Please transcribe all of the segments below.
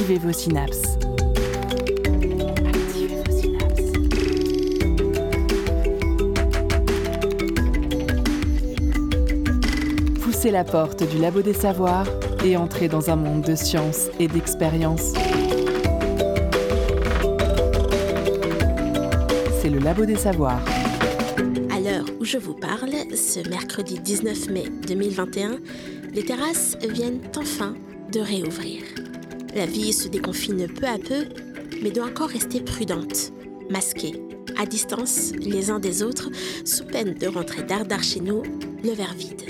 Activez vos synapses. Activez. Poussez la porte du labo des savoirs et entrez dans un monde de science et d'expérience. C'est le labo des savoirs. L'heure où je vous parle, ce mercredi 19 mai 2021, les terrasses viennent enfin de réouvrir. La vie se déconfine peu à peu, mais doit encore rester prudente, masquée, à distance les uns des autres, sous peine de rentrer dardard chez nous, le verre vide.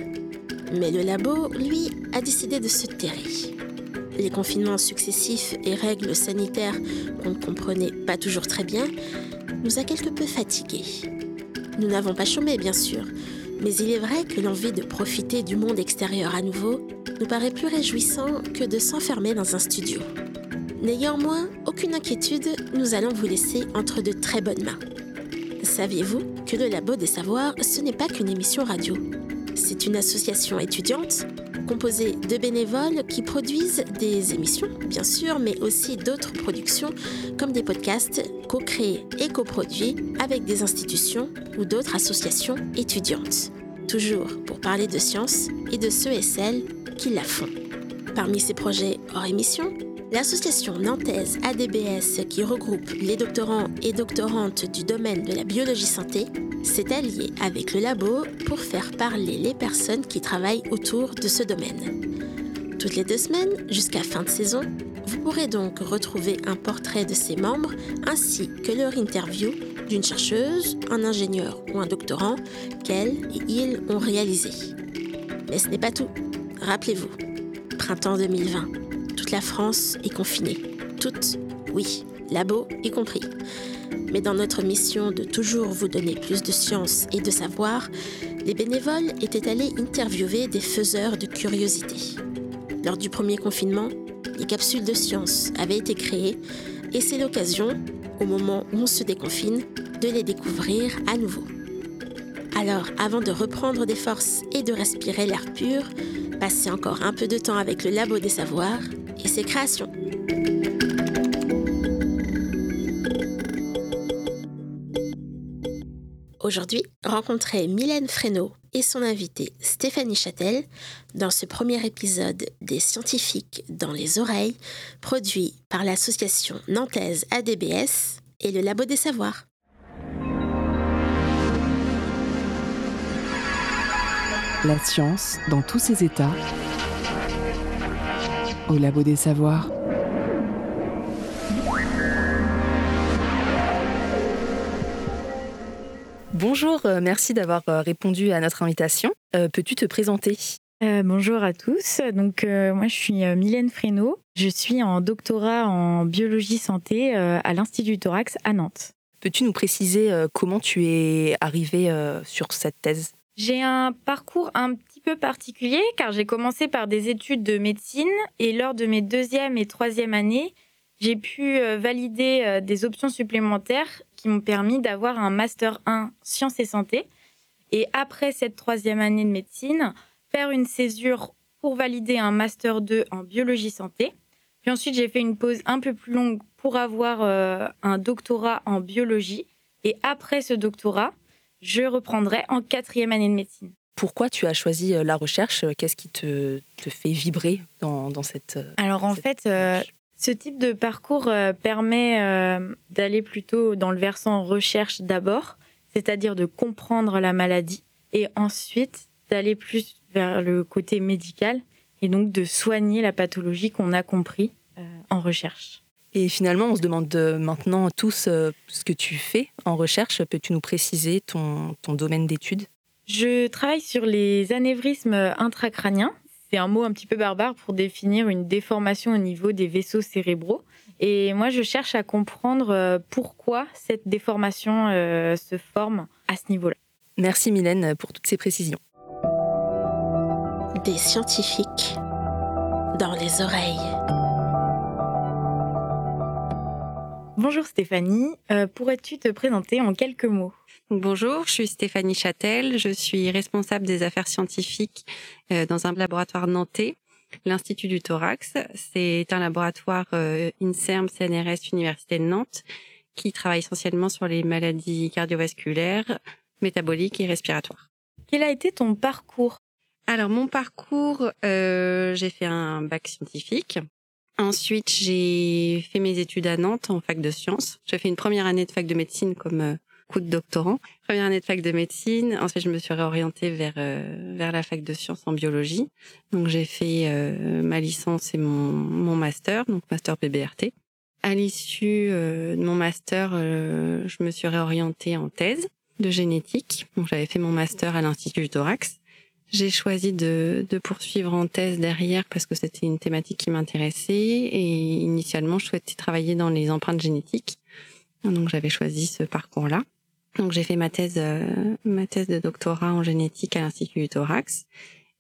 Mais le labo, lui, a décidé de se terrer. Les confinements successifs et règles sanitaires qu'on ne comprenait pas toujours très bien nous a quelque peu fatigués. Nous n'avons pas chômé, bien sûr, mais il est vrai que l'envie de profiter du monde extérieur à nouveau nous paraît plus réjouissant que de s'enfermer dans un studio. N'ayant moins aucune inquiétude, nous allons vous laisser entre de très bonnes mains. Saviez-vous que le Labo des Savoirs, ce n'est pas qu'une émission radio C'est une association étudiante composée de bénévoles qui produisent des émissions, bien sûr, mais aussi d'autres productions comme des podcasts co-créés et coproduits avec des institutions ou d'autres associations étudiantes. Toujours pour parler de science et de ceux et celles qui la font. Parmi ces projets hors émission, L'association nantaise ADBS, qui regroupe les doctorants et doctorantes du domaine de la biologie santé, s'est alliée avec le labo pour faire parler les personnes qui travaillent autour de ce domaine. Toutes les deux semaines, jusqu'à fin de saison, vous pourrez donc retrouver un portrait de ses membres ainsi que leur interview d'une chercheuse, un ingénieur ou un doctorant qu'elles et ils ont réalisé. Mais ce n'est pas tout. Rappelez-vous, printemps 2020 la France est confinée. Toute, oui, labo y compris. Mais dans notre mission de toujours vous donner plus de science et de savoir, les bénévoles étaient allés interviewer des faiseurs de curiosité. Lors du premier confinement, les capsules de science avaient été créées et c'est l'occasion, au moment où on se déconfine, de les découvrir à nouveau. Alors, avant de reprendre des forces et de respirer l'air pur, passez encore un peu de temps avec le Labo des Savoirs et ses créations. Aujourd'hui, rencontrez Mylène Fresneau et son invitée Stéphanie Châtel dans ce premier épisode des scientifiques dans les oreilles, produit par l'association nantaise ADBS et le Labo des Savoirs. La science dans tous ses états au Labo des Savoirs. Bonjour, euh, merci d'avoir euh, répondu à notre invitation. Euh, peux-tu te présenter? Bonjour à tous. Donc moi je suis Mylène Fresneau. Je suis en doctorat en biologie santé à l'Institut Thorax à Nantes. Peux-tu nous préciser comment tu es arrivée sur cette thèse? J'ai un parcours un petit peu particulier car j'ai commencé par des études de médecine et lors de mes deuxième et troisième années, j'ai pu valider des options supplémentaires qui m'ont permis d'avoir un master 1 sciences et santé. Et après cette troisième année de médecine, faire une césure pour valider un master 2 en biologie santé. Puis ensuite, j'ai fait une pause un peu plus longue pour avoir euh, un doctorat en biologie. Et après ce doctorat, je reprendrai en quatrième année de médecine. Pourquoi tu as choisi euh, la recherche Qu'est-ce qui te, te, fait vibrer dans, dans cette... Euh, Alors en fait, ce type de parcours euh, permet euh, d'aller plutôt dans le versant recherche d'abord, c'est-à-dire de comprendre la maladie, et ensuite d'aller plus vers le côté médical, et donc de soigner la pathologie qu'on a compris euh, en recherche. Et finalement, on se demande maintenant tous ce que tu fais en recherche. Peux-tu nous préciser ton, ton domaine d'étude Je travaille sur les anévrismes intracrâniens, c'est un mot un petit peu barbare pour définir une déformation au niveau des vaisseaux cérébraux. Et moi, je cherche à comprendre euh, pourquoi cette déformation euh, se forme à ce niveau-là. Merci Mylène pour toutes ces précisions. Des scientifiques dans les oreilles. Bonjour Stéphanie, euh, pourrais-tu te présenter en quelques mots? Bonjour, je suis Stéphanie Châtel, je suis responsable des affaires scientifiques euh, dans un laboratoire nantais l'Institut du thorax. C'est un laboratoire INSERM CNRS Université de Nantes qui travaille essentiellement sur les maladies cardiovasculaires, métaboliques et respiratoires. Quel a été ton parcours? Alors mon parcours, euh, j'ai fait un bac scientifique. Ensuite, j'ai fait mes études à Nantes en fac de sciences. J'ai fait une première année de fac de médecine comme euh, coup de doctorant. Première année de fac de médecine. Ensuite, je me suis réorientée vers euh, vers la fac de sciences en biologie. Donc, j'ai fait euh, ma licence et mon, mon master, donc master PBRT. À l'issue de mon master, je me suis réorientée en thèse de génétique. Donc, j'avais fait mon master à l'Institut du Thorax. J'ai choisi de, de, poursuivre en thèse derrière parce que c'était une thématique qui m'intéressait et initialement je souhaitais travailler dans les empreintes génétiques. Donc j'avais choisi ce parcours-là. Donc j'ai fait ma thèse, euh, ma thèse de doctorat en génétique à l'Institut du Thorax.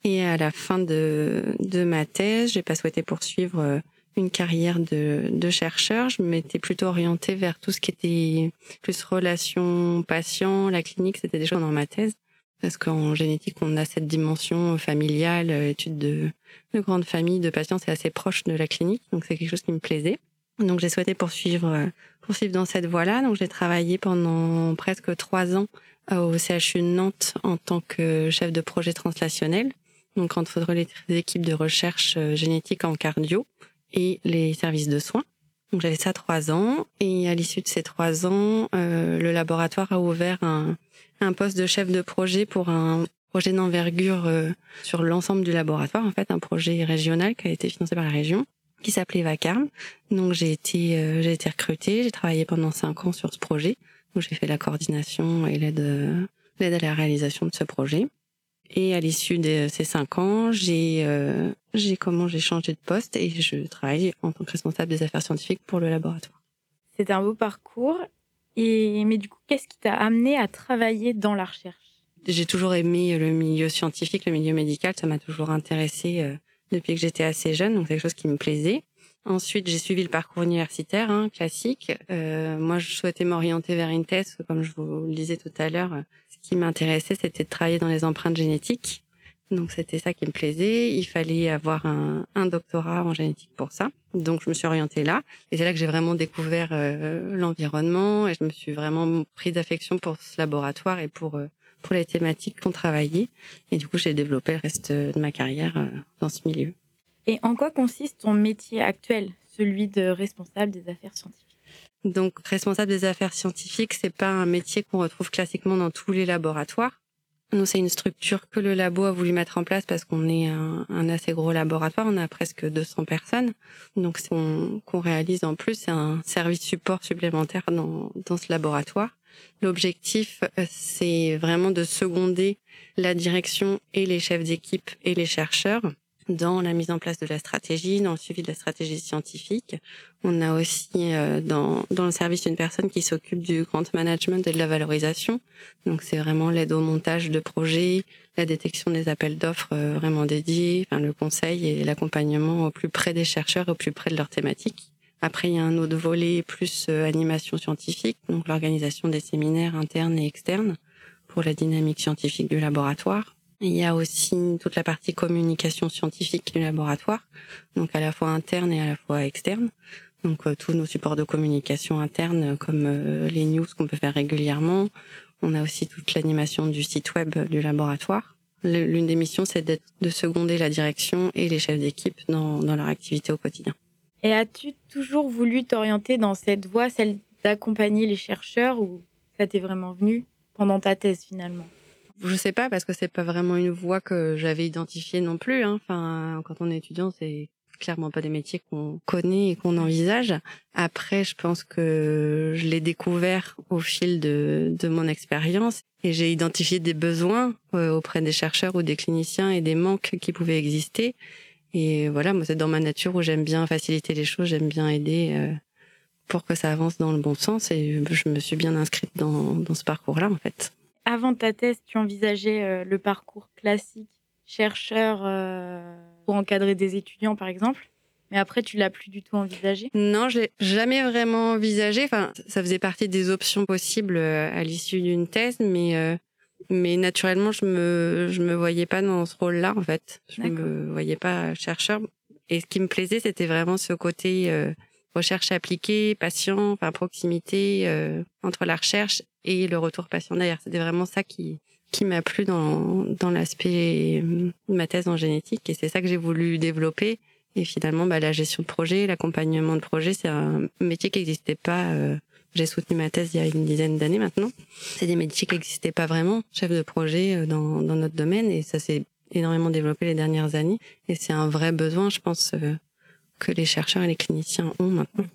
Et à la fin de, de ma thèse, j'ai pas souhaité poursuivre une carrière de, de chercheur. Je m'étais plutôt orientée vers tout ce qui était plus relation patient, la clinique, c'était déjà dans ma thèse. Parce qu'en génétique, on a cette dimension familiale, étude de, de grande famille, de patients, c'est assez proche de la clinique, donc c'est quelque chose qui me plaisait. Donc j'ai souhaité poursuivre, poursuivre dans cette voie-là. Donc j'ai travaillé pendant presque trois ans au CHU de Nantes en tant que chef de projet translationnel. Donc entre les équipes de recherche génétique en cardio et les services de soins. Donc j'avais ça trois ans et à l'issue de ces trois ans, euh, le laboratoire a ouvert un, un poste de chef de projet pour un projet d'envergure euh, sur l'ensemble du laboratoire, en fait un projet régional qui a été financé par la région, qui s'appelait Vacarme. Donc j'ai été euh, j'ai été recrutée, j'ai travaillé pendant cinq ans sur ce projet. Donc j'ai fait la coordination et l'aide l'aide à la réalisation de ce projet. Et à l'issue de ces cinq ans, j'ai euh, j'ai comment j'ai changé de poste et je travaille en tant que responsable des affaires scientifiques pour le laboratoire. C'est un beau parcours. Et mais du coup, qu'est-ce qui t'a amené à travailler dans la recherche? J'ai toujours aimé le milieu scientifique, le milieu médical. Ça m'a toujours intéressé euh, depuis que j'étais assez jeune, donc c'est quelque chose qui me plaisait. Ensuite, j'ai suivi le parcours universitaire hein, classique. Euh, moi, je souhaitais m'orienter vers une thèse, comme je vous le disais tout à l'heure. Ce qui m'intéressait, c'était de travailler dans les empreintes génétiques. Donc, c'était ça qui me plaisait. Il fallait avoir un, doctorat en génétique pour ça. Donc, je me suis orientée là. Et c'est là que j'ai vraiment découvert euh, l'environnement et je me suis vraiment pris d'affection pour ce laboratoire et pour euh, pour les thématiques qu'on travaillait. Et du coup, j'ai développé le reste de ma carrière euh, dans ce milieu. Et en quoi consiste ton métier actuel, celui de responsable des affaires scientifiques? Donc, responsable des affaires scientifiques, c'est pas un métier qu'on retrouve classiquement dans tous les laboratoires. Nous, c'est une structure que le labo a voulu mettre en place parce qu'on est un, assez gros laboratoire. On a presque 200 personnes. Donc, qu'on réalise en plus, c'est un service support supplémentaire dans, dans ce laboratoire. L'objectif, c'est vraiment de seconder la direction et les chefs d'équipe et les chercheurs dans la mise en place de la stratégie, dans le suivi de la stratégie scientifique. On a aussi euh, dans, dans le service une personne qui s'occupe du grant management et de la valorisation. Donc c'est vraiment l'aide au montage de projets, la détection des appels d'offres euh, vraiment dédiés, enfin, le conseil et l'accompagnement au plus près des chercheurs, au plus près de leur thématique. Après, il y a un autre volet plus euh, animation scientifique, donc l'organisation des séminaires internes et externes pour la dynamique scientifique du laboratoire. Il y a aussi toute la partie communication scientifique du laboratoire, donc à la fois interne et à la fois externe. Donc euh, tous nos supports de communication interne, comme euh, les news qu'on peut faire régulièrement. On a aussi toute l'animation du site web du laboratoire. L'une des missions, c'est de seconder la direction et les chefs d'équipe dans, dans leur activité au quotidien. Et as-tu toujours voulu t'orienter dans cette voie, celle d'accompagner les chercheurs, ou ça t'est vraiment venu pendant ta thèse finalement? Je sais pas parce que c'est pas vraiment une voie que j'avais identifiée non plus. Hein. Enfin, quand on est étudiant, c'est clairement pas des métiers qu'on connaît et qu'on envisage. Après, je pense que je l'ai découvert au fil de, de mon expérience et j'ai identifié des besoins euh, auprès des chercheurs ou des cliniciens et des manques qui pouvaient exister. Et voilà, moi c'est dans ma nature où j'aime bien faciliter les choses, j'aime bien aider euh, pour que ça avance dans le bon sens et je me suis bien inscrite dans, dans ce parcours-là en fait avant ta thèse, tu envisageais euh, le parcours classique, chercheur euh, pour encadrer des étudiants, par exemple mais après, tu l'as plus du tout envisagé? Non, je l'ai jamais vraiment envisagé. Enfin, ça faisait partie des options possibles euh, à l'issue d'une thèse, mais Mais naturellement, je me je me voyais pas dans ce rôle-là en fait. Je me voyais pas chercheur. Et ce qui me plaisait, c'était vraiment ce côté euh, recherche appliquée, patient, enfin proximité euh, entre la recherche et le retour patient derrière. C'était vraiment ça qui qui m'a plu dans dans l'aspect euh, de ma thèse en génétique et c'est ça que j'ai voulu développer. Et finalement, bah, la gestion de projet, l'accompagnement de projet, c'est un métier qui n'existait pas. euh, j'ai soutenu ma thèse il y a une dizaine d'années maintenant. C'est des métiers qui n'existaient pas vraiment, chef de projet euh, dans, dans notre domaine, et ça s'est énormément développé les dernières années. Et c'est un vrai besoin, je pense, euh, que les chercheurs et les cliniciens ont maintenant.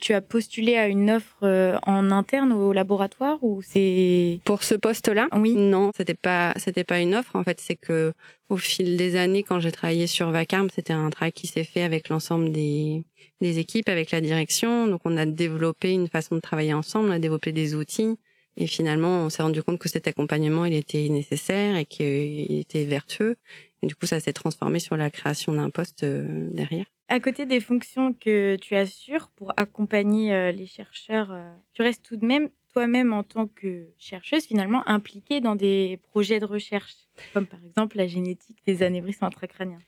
Tu as postulé à une offre euh, en interne au laboratoire ou c'est Pour ce poste-là, Oui. non, c'était pas, c'était pas une offre. En fait, c'est que au fil des années, quand j'ai travaillé sur Vacarme, c'était un travail qui s'est fait avec l'ensemble des, des équipes, avec la direction. Donc, on a développé une façon de travailler ensemble, on a développé des outils. Et finalement, on s'est rendu compte que cet accompagnement, il était nécessaire et qu'il était vertueux. Et du coup, ça s'est transformé sur la création d'un poste euh, derrière. À côté des fonctions que tu assures pour accompagner euh, les chercheurs, euh, tu restes tout de même toi-même en tant que chercheuse finalement impliquée dans des projets de recherche, comme par exemple la génétique des anévrismes intracrâniens.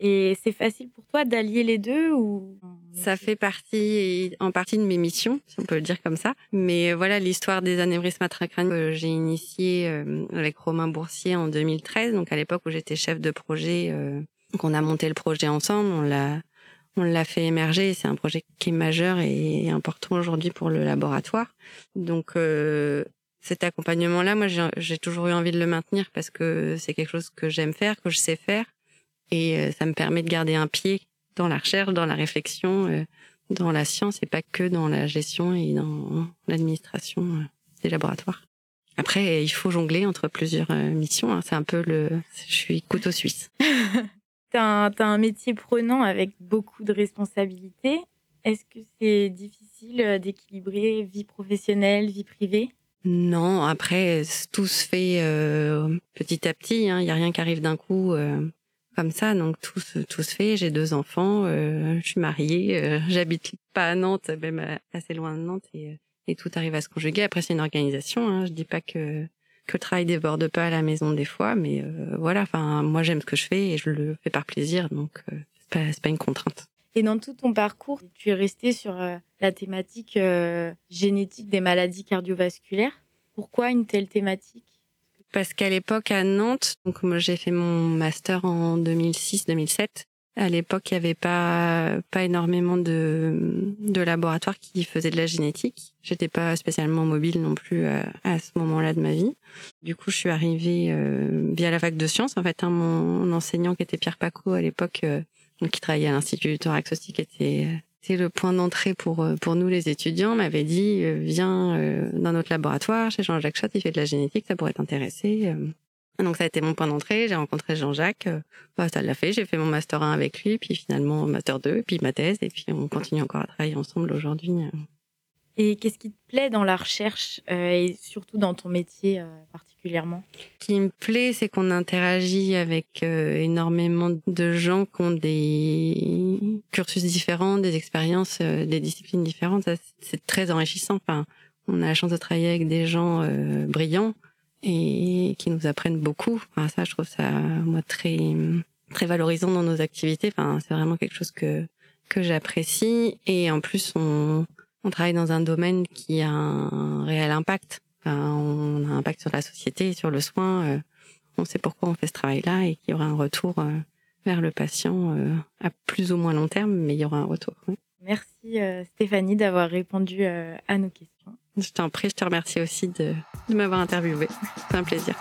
Et c'est facile pour toi d'allier les deux ou Ça fait partie, en partie de mes missions, si on peut le dire comme ça. Mais euh, voilà, l'histoire des anévrismes intracrâniens que j'ai initié euh, avec Romain Boursier en 2013, donc à l'époque où j'étais chef de projet. euh, donc on a monté le projet ensemble, on l'a, on l'a fait émerger. C'est un projet qui est majeur et important aujourd'hui pour le laboratoire. Donc euh, cet accompagnement-là, moi j'ai toujours eu envie de le maintenir parce que c'est quelque chose que j'aime faire, que je sais faire, et euh, ça me permet de garder un pied dans la recherche, dans la réflexion, euh, dans la science et pas que dans la gestion et dans l'administration euh, des laboratoires. Après, il faut jongler entre plusieurs missions. hein. C'est un peu le, je suis couteau suisse. T'as un, t'as un métier prenant avec beaucoup de responsabilités. Est-ce que c'est difficile euh, d'équilibrer vie professionnelle, vie privée? Non, après tout se fait euh, petit à petit. hein. Il y a rien qui arrive d'un coup euh, comme ça, donc tout se, tout se fait. J'ai deux enfants, euh, je suis mariée, euh, j'habite pas à Nantes, même euh, assez loin de Nantes, et, et tout arrive à se conjuguer. Après, c'est une organisation. Hein. Je dis pas que que le travail déborde pas à la maison des fois, mais euh, voilà. Enfin, moi j'aime ce que je fais et je le fais par plaisir, donc euh, c'est pas une contrainte. Et dans tout ton parcours, tu es resté sur euh, la thématique euh, génétique des maladies cardiovasculaires. Pourquoi une telle thématique? Parce qu'à l'époque à Nantes, donc moi j'ai fait mon master en 2006-2007. À l'époque, il y avait pas pas énormément de de laboratoires qui faisaient de la génétique. J'étais pas spécialement mobile non plus à, à ce moment-là de ma vie. Du coup, je suis arrivée euh, via la fac de sciences. En fait, hein, mon enseignant qui était Pierre Paco à l'époque, euh, qui travaillait à l'institut du thorax aussi, qui était euh, c'était le point d'entrée pour euh, pour nous les étudiants, m'avait dit euh, viens euh, dans notre laboratoire chez Jean-Jacques Schott, il fait de la génétique, ça pourrait t'intéresser. Euh. Donc ça a été mon point d'entrée, j'ai rencontré Jean-Jacques, euh, bah, ça l'a fait, j'ai fait mon master 1 avec lui, puis finalement master 2, puis ma thèse, et puis on continue encore à travailler ensemble aujourd'hui. euh. Et qu'est-ce qui te plaît dans la recherche euh, et surtout dans ton métier euh, particulièrement? Ce qui me plaît, c'est qu'on interagit avec euh, énormément de gens qui ont des cursus différents, des expériences, euh, des disciplines différentes. Ça, c'est très enrichissant. Enfin, on a la chance de travailler avec des gens euh, brillants et qui nous apprennent beaucoup. Enfin, ça, je trouve ça moi très très valorisant dans nos activités. Enfin, c'est vraiment quelque chose que que j'apprécie. Et en plus, on on travaille dans un domaine qui a un réel impact. Enfin, on a un impact sur la société, sur le soin. euh, on sait pourquoi on fait ce travail-là et qu'il y aura un retour euh, vers le patient euh, à plus ou moins long terme, mais il y aura un retour. oui. Merci Stéphanie d'avoir répondu à nos questions. Je t'en prie, je te remercie aussi de, de m'avoir interviewé. C'est un plaisir.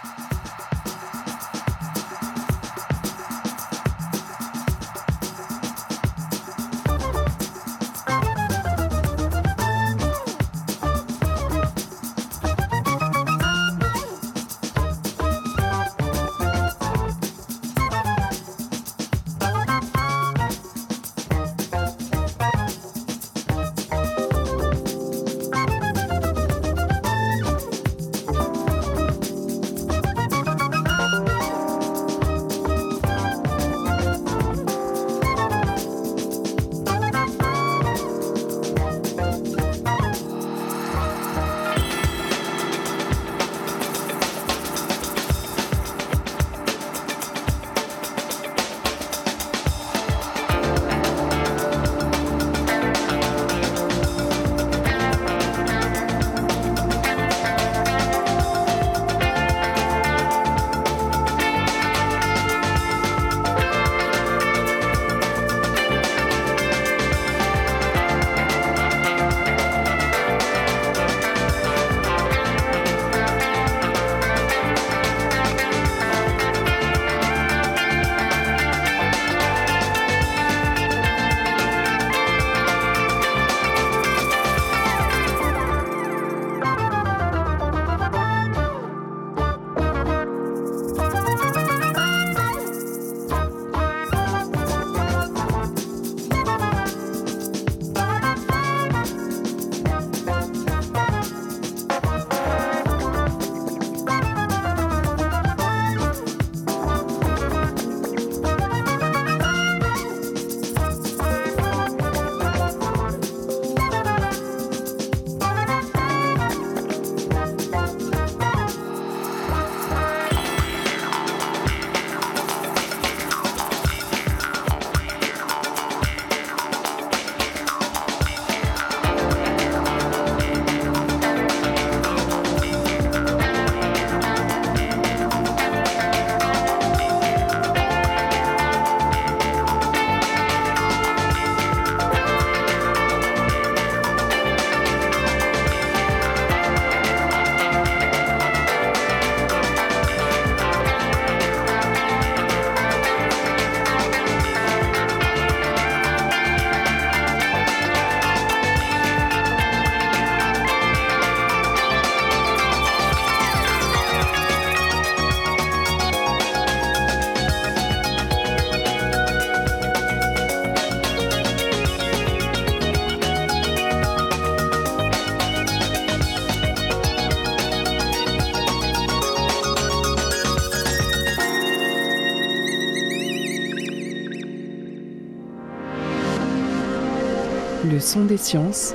Des sciences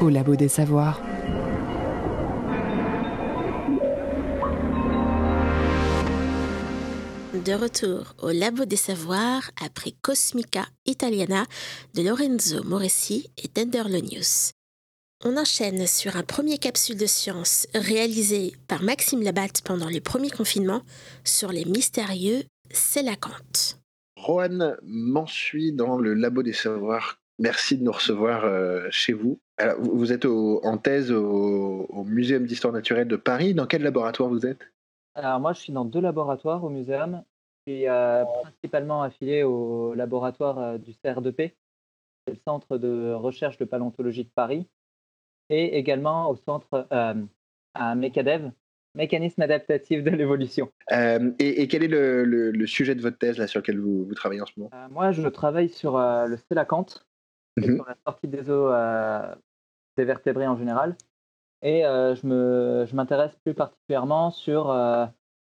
au Labo des Savoirs. De retour au Labo des Savoirs après Cosmica Italiana de Lorenzo Moressi et Tenderlonius. On enchaîne sur un premier capsule de science réalisé par Maxime Labatte pendant le premier confinement sur les mystérieux Sélacantes. Rohan m'ensuit dans le Labo des Savoirs. Merci de nous recevoir euh, chez vous. Vous êtes en thèse au, au Muséum d'histoire naturelle de Paris. Dans quel laboratoire vous êtes? Alors moi, je suis dans deux laboratoires au muséum. Je suis euh, principalement affilié au laboratoire euh, du CR2P, c'est le Centre de recherche de paléontologie de Paris, et également au centre à MECADEV, Mécanisme adaptatif de l'évolution. Euh, et, et quel est le, le- le sujet de votre thèse là, sur lequel vous, vous travaillez en ce moment? Euh, moi, je travaille sur euh, le sélacanthe, et Mhm. sur la sortie des os euh, des vertébrés en général. Et je me- je m'intéresse plus particulièrement sur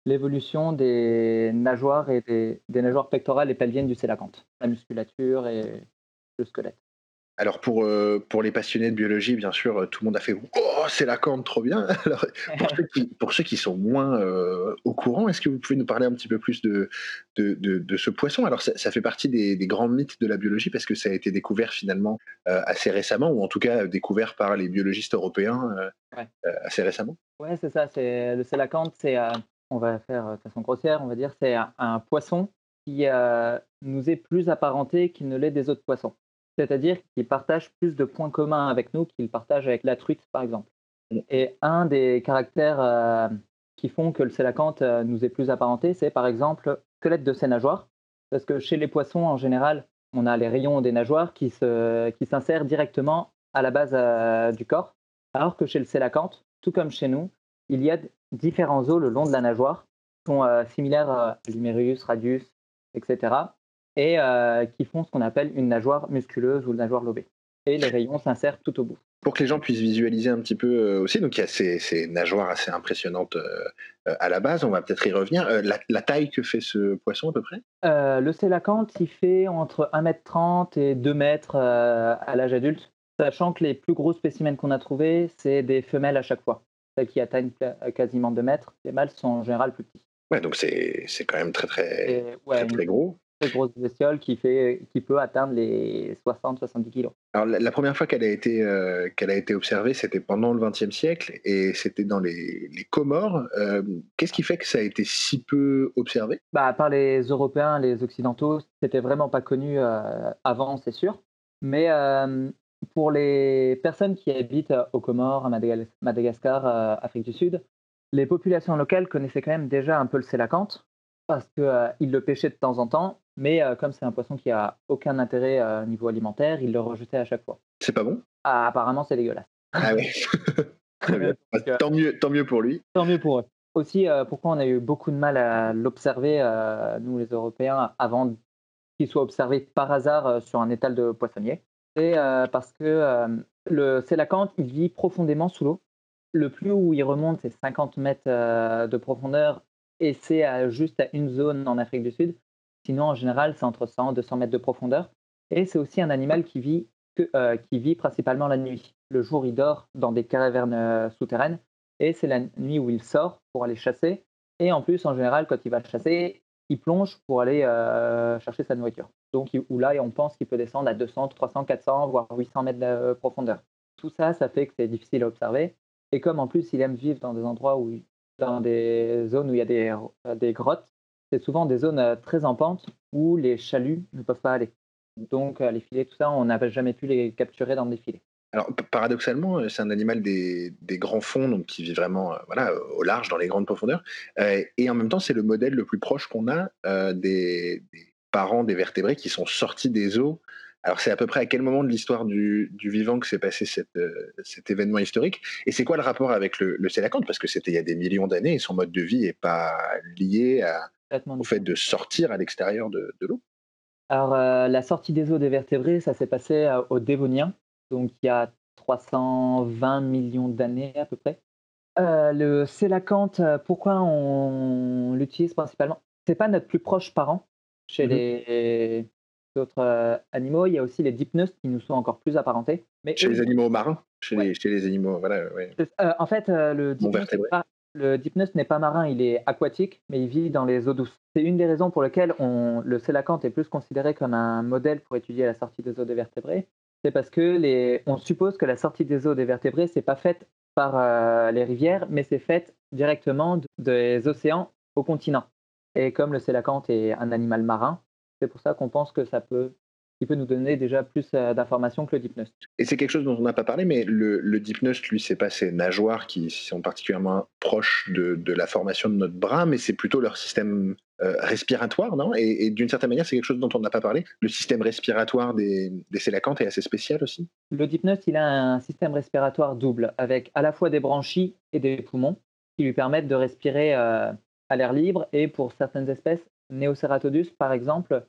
l'évolution des nageoires et des, des nageoires pectorales et pelviennes du sélacanthe, la musculature et le squelette. Alors pour, euh, pour les passionnés de biologie, bien sûr, euh, tout le monde a fait Oh, c'est la corne, trop bien Alors, pour, ceux qui, pour ceux qui sont moins euh, au courant, est-ce que vous pouvez nous parler un petit peu plus de, de, de- de ce poisson? Alors ça, ça fait partie des, des grands mythes de la biologie parce que ça a été découvert finalement euh, assez récemment, ou en tout cas découvert par les biologistes européens Ouais. assez récemment. Ouais, c'est ça. C'est le sélacanthe, c'est, on va faire de façon grossière, on va dire, c'est un, un poisson qui nous est plus apparenté qu'il ne l'est des autres poissons. C'est-à-dire qu'il partage plus de points communs avec nous qu'il partage avec la truite, par exemple. Et un des caractères euh, qui font que le sélacanthe euh, nous est plus apparenté, c'est par exemple le squelette de ses nageoires. Parce que chez les poissons, en général, on a les rayons des nageoires qui, qui s'insèrent directement à la base euh, du corps. Alors que chez le sélacanthe, tout comme chez nous, il y a différents os le long de la nageoire, qui sont similaires à l'humérus, radius, etc. Et euh, qui font ce qu'on appelle une nageoire musculeuse ou une nageoire lobée. Et les rayons s'insèrent tout au bout. Pour que les gens puissent visualiser un petit peu euh, aussi, donc il y a ces, ces nageoires assez impressionnantes euh, à la base, on va peut-être y revenir. La, la taille que fait ce poisson à peu près? Euh, le sélacanthe, il fait entre 1m30 et 2 mètres euh, à l'âge adulte, sachant que les plus gros spécimens qu'on a trouvés, c'est des femelles à chaque fois, celles qui atteignent quasiment 2 mètres. Les mâles sont en général plus petits. Ouais, donc c'est quand même très très, ouais, très, très gros. Très grosse bestiole qui, fait, qui peut atteindre les 60-70 kilos. Alors la, la première fois qu'elle a été euh, qu'elle a été observée, c'était pendant le XXe siècle et c'était dans les, les Comores. Euh, Qu'est-ce qui fait que ça a été si peu observé? Bah, par les Européens, les Occidentaux, c'était vraiment pas connu euh, avant, c'est sûr. Mais pour les personnes qui habitent aux Comores, à Madagas- Madagascar, Afrique du Sud, les populations locales connaissaient quand même déjà un peu le sélacanthe parce qu'ils le pêchaient de temps en temps. Mais euh, comme c'est un poisson qui a aucun intérêt euh, au niveau alimentaire, ils le rejetaient à chaque fois. C'est pas bon? Ah, apparemment, c'est dégueulasse. Ah oui. Très bien. Donc, euh, Tant mieux, tant mieux pour lui. Tant mieux pour eux. Aussi, pourquoi on a eu beaucoup de mal à l'observer, nous les Européens, avant qu'il soit observé par hasard sur un étal de poissonnier C'est parce que le sélacanthe, il vit profondément sous l'eau. Le plus haut où il remonte, c'est 50 mètres de profondeur et c'est juste à une zone en Afrique du Sud. Sinon, en général, c'est entre 100 et 200 mètres de profondeur. Et c'est aussi un animal qui vit, euh, qui vit principalement la nuit. Le jour, il dort dans des cavernes euh, souterraines et c'est la nuit où il sort pour aller chasser. Et en plus, en général, quand il va chasser, il plonge pour aller euh, chercher sa nourriture. Donc, il- où là, on pense qu'il peut descendre à 200, 300, 400, voire 800 mètres de profondeur. Tout ça, ça fait que c'est difficile à observer. Et comme en plus, il aime vivre dans des endroits où, dans des zones où il y a des, des grottes, c'est souvent des zones euh, très en pente où les chaluts ne peuvent pas aller. Donc, euh, les filets, tout ça, on n'avait jamais pu les capturer dans des filets. Alors paradoxalement, euh, c'est un animal des, grands fonds, donc qui vit vraiment voilà, au large, dans les grandes profondeurs. Et en même temps, c'est le modèle le plus proche qu'on a des parents des vertébrés qui sont sortis des eaux. Alors c'est à peu près à quel moment de l'histoire du, du vivant que s'est passé cette, euh, cet événement historique Et c'est quoi le rapport avec le, le Parce que c'était il y a des millions d'années et son mode de vie n'est pas lié à- au fait de sortir à l'extérieur de, de l'eau. Alors, euh, la sortie des eaux des vertébrés, ça s'est passé euh, au Dévonien, donc il y a 320 millions d'années à peu près. Le sélacanthe, euh, pourquoi on l'utilise principalement? C'est pas notre plus proche parent chez Mhm. les d'autres animaux. Il y a aussi les dipneustes qui nous sont encore plus apparentés. Mais chez les animaux marins chez, les, chez, les, animaux, voilà. en fait, le dipneus n'est pas marin, il est aquatique, mais il vit dans les eaux douces. C'est une des raisons pour lesquelles on, le sélacanthe est plus considéré comme un modèle pour étudier la sortie des eaux des vertébrés. C'est parce que les, on suppose que la sortie des eaux des vertébrés, c'est pas faite par les rivières, mais c'est faite directement des océans au continent. Et comme le sélacanthe est un animal marin, c'est pour ça qu'on pense que ça peut, il peut nous donner déjà plus euh, d'informations que le dipneust. Et c'est quelque chose dont on n'a pas parlé, mais le, le dipneust, lui, c'est pas ces nageoires qui sont particulièrement proches de, la formation de notre bras, mais c'est plutôt leur système euh, respiratoire, non? Et, d'une certaine manière, c'est quelque chose dont on n'a pas parlé. Le système respiratoire des, des sélacanthes est assez spécial aussi. Le dipneust, il a un système respiratoire double, avec à la fois des branchies et des poumons, qui lui permettent de respirer euh, à l'air libre et pour certaines espèces, Neoceratodus par exemple,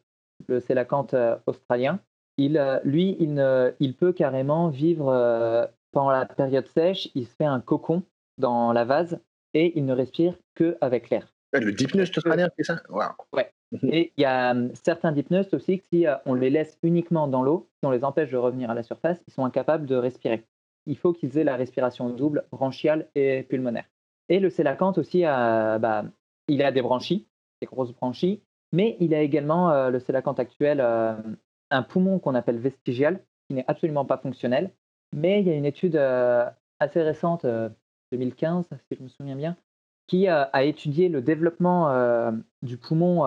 le sélacanthe euh, australien, il, euh, lui, il, ne, il, peut carrément vivre euh, pendant la période sèche, il se fait un cocon dans la vase et il ne respire qu'avec l'air. Le dipneust australien, c'est ça? Ouais. Mhm. Et il y a certains dipneustes aussi que si on les laisse uniquement dans l'eau, si on les empêche de revenir à la surface, ils sont incapables de respirer. Il faut qu'ils aient la respiration double, branchiale et pulmonaire. Et le sélacanthe aussi a, bah, il a des branchies, des grosses branchies, mais il a également, euh, le sélacanthe actuel, euh, un poumon qu'on appelle vestigial, qui n'est absolument pas fonctionnel. Mais il y a une étude euh, assez récente, 2015, si je me souviens bien, qui a étudié le développement du poumon